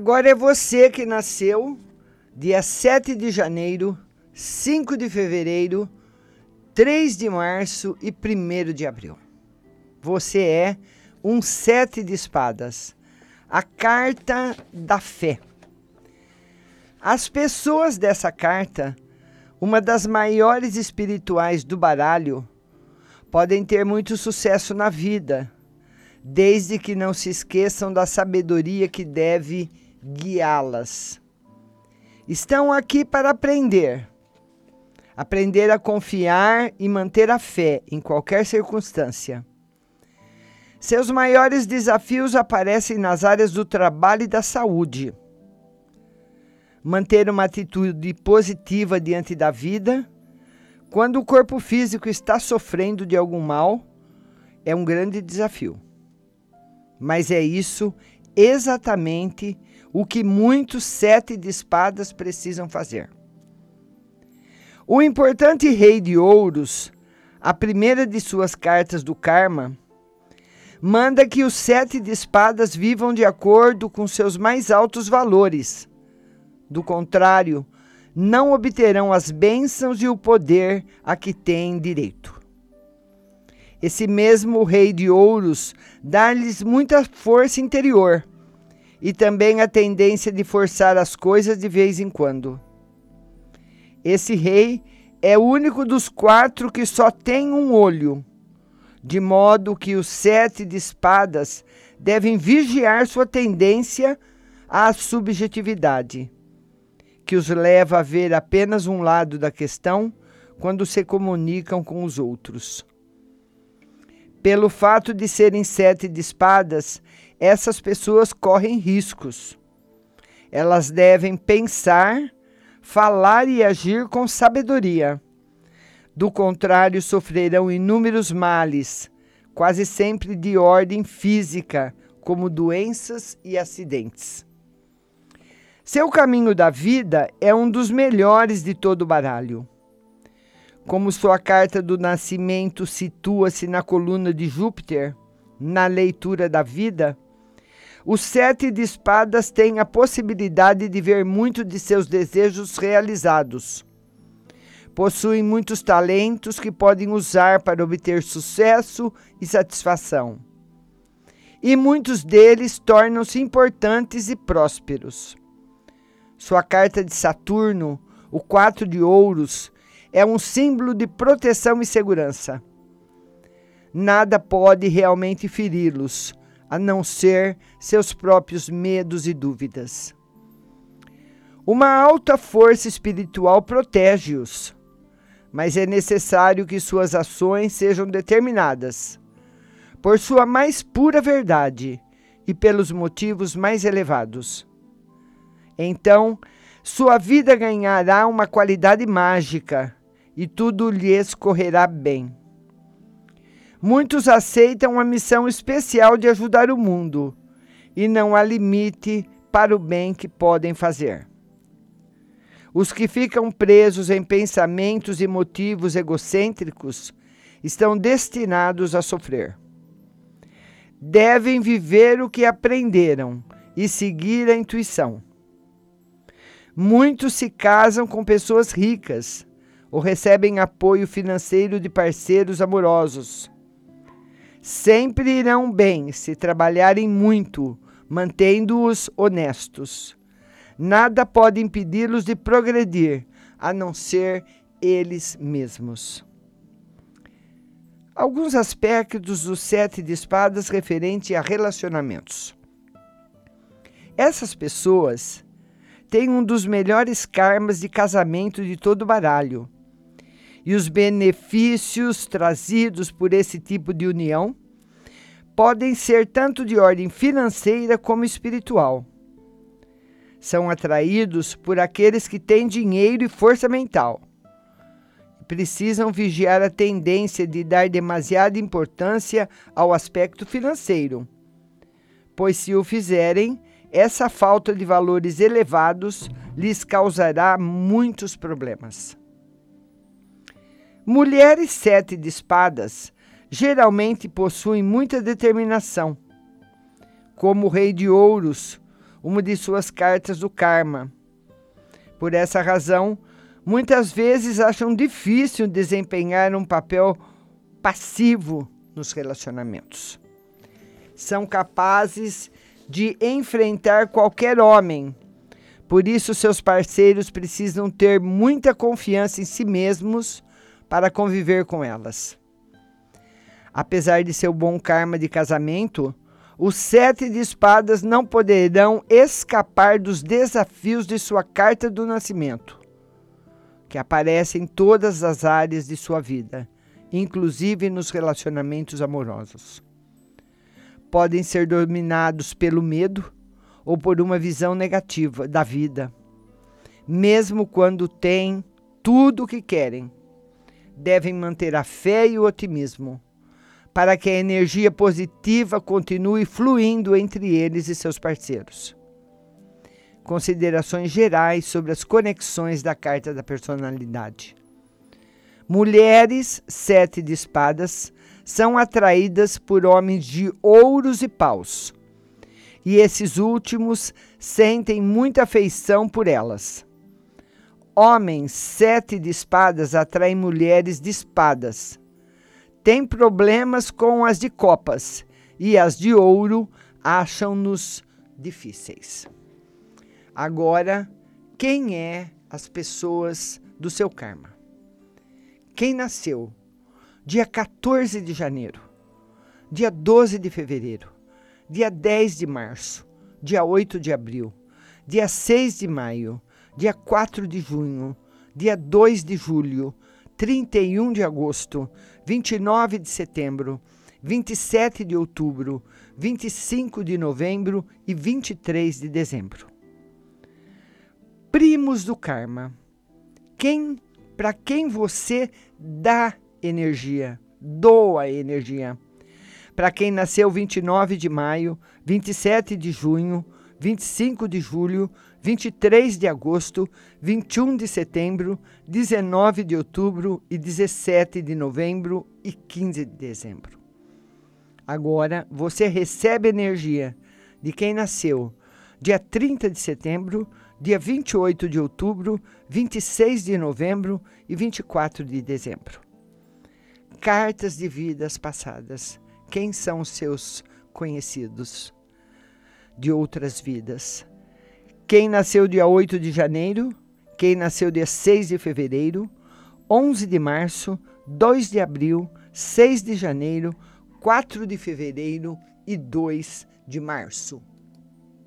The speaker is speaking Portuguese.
Agora é você que nasceu dia 7 de janeiro, 5 de fevereiro, 3 de março e 1 de abril. Você é um sete de espadas, a carta da fé. As pessoas dessa carta, uma das maiores espirituais do baralho, podem ter muito sucesso na vida, desde que não se esqueçam da sabedoria que deve guiá-las. Estão aqui para aprender. Aprender a confiar e manter a fé em qualquer circunstância. Seus maiores desafios aparecem nas áreas do trabalho e da saúde. Manter uma atitude positiva diante da vida, quando o corpo físico está sofrendo de algum mal, é um grande desafio. Mas é isso exatamente o que muitos sete de espadas precisam fazer. O importante rei de ouros, a primeira de suas cartas do karma, manda que os sete de espadas vivam de acordo com seus mais altos valores. Do contrário, não obterão as bênçãos e o poder a que têm direito. Esse mesmo rei de ouros dá-lhes muita força interior e também a tendência de forçar as coisas de vez em quando. Esse rei é o único dos quatro que só tem um olho de modo que os sete de espadas devem vigiar sua tendência à subjetividade, que os leva a ver apenas um lado da questão quando se comunicam com os outros. Pelo fato de serem sete de espadas, essas pessoas correm riscos. Elas devem pensar, falar e agir com sabedoria do contrário, sofrerão inúmeros males, quase sempre de ordem física, como doenças e acidentes. Seu caminho da vida é um dos melhores de todo o baralho. Como sua carta do nascimento situa-se na coluna de Júpiter, na leitura da vida, os sete de espadas têm a possibilidade de ver muito de seus desejos realizados possuem muitos talentos que podem usar para obter sucesso e satisfação. E muitos deles tornam-se importantes e prósperos. Sua carta de Saturno, o quatro de ouros, é um símbolo de proteção e segurança. Nada pode realmente feri-los, a não ser seus próprios medos e dúvidas. Uma alta força espiritual protege-os mas é necessário que suas ações sejam determinadas por sua mais pura verdade e pelos motivos mais elevados. Então, sua vida ganhará uma qualidade mágica e tudo lhes correrá bem. Muitos aceitam a missão especial de ajudar o mundo e não há limite para o bem que podem fazer. Os que ficam presos em pensamentos e motivos egocêntricos estão destinados a sofrer. Devem viver o que aprenderam e seguir a intuição. Muitos se casam com pessoas ricas ou recebem apoio financeiro de parceiros amorosos. Sempre irão bem se trabalharem muito, mantendo-os honestos. Nada pode impedi-los de progredir, a não ser eles mesmos. Alguns aspectos dos sete de espadas referente a relacionamentos. Essas pessoas têm um dos melhores karmas de casamento de todo o baralho. E os benefícios trazidos por esse tipo de união podem ser tanto de ordem financeira como espiritual são atraídos por aqueles que têm dinheiro e força mental. Precisam vigiar a tendência de dar demasiada importância ao aspecto financeiro, pois, se o fizerem, essa falta de valores elevados lhes causará muitos problemas. Mulheres sete de espadas geralmente possuem muita determinação. Como o rei de ouros, uma de suas cartas do karma. Por essa razão, muitas vezes acham difícil desempenhar um papel passivo nos relacionamentos. São capazes de enfrentar qualquer homem. Por isso, seus parceiros precisam ter muita confiança em si mesmos para conviver com elas. Apesar de seu bom karma de casamento, os sete de espadas não poderão escapar dos desafios de sua carta do nascimento, que aparece em todas as áreas de sua vida, inclusive nos relacionamentos amorosos. Podem ser dominados pelo medo ou por uma visão negativa da vida, mesmo quando têm tudo o que querem. Devem manter a fé e o otimismo para que a energia positiva continue fluindo entre eles e seus parceiros. Considerações gerais sobre as conexões da carta da personalidade. Mulheres, sete de espadas, são atraídas por homens de ouros e paus. E esses últimos sentem muita afeição por elas. Homens, sete de espadas, atraem mulheres de espadas tem problemas com as de copas e as de ouro acham-nos difíceis. Agora, quem é as pessoas do seu karma? Quem nasceu dia 14 de janeiro, dia 12 de fevereiro, dia 10 de março, dia 8 de abril, dia 6 de maio, dia 4 de junho, dia 2 de julho, 31 de agosto, 29 de setembro, 27 de outubro, 25 de novembro e 23 de dezembro. Primos do karma. Quem para quem você dá energia, doa energia. Para quem nasceu 29 de maio, 27 de junho, 25 de julho, 23 de agosto, 21 de setembro, 19 de outubro e 17 de novembro e 15 de dezembro. Agora você recebe energia de quem nasceu dia 30 de setembro, dia 28 de outubro, 26 de novembro e 24 de dezembro. Cartas de vidas passadas. Quem são seus conhecidos de outras vidas? Quem nasceu dia 8 de janeiro, quem nasceu dia 6 de fevereiro, 11 de março, 2 de abril, 6 de janeiro, 4 de fevereiro e 2 de março.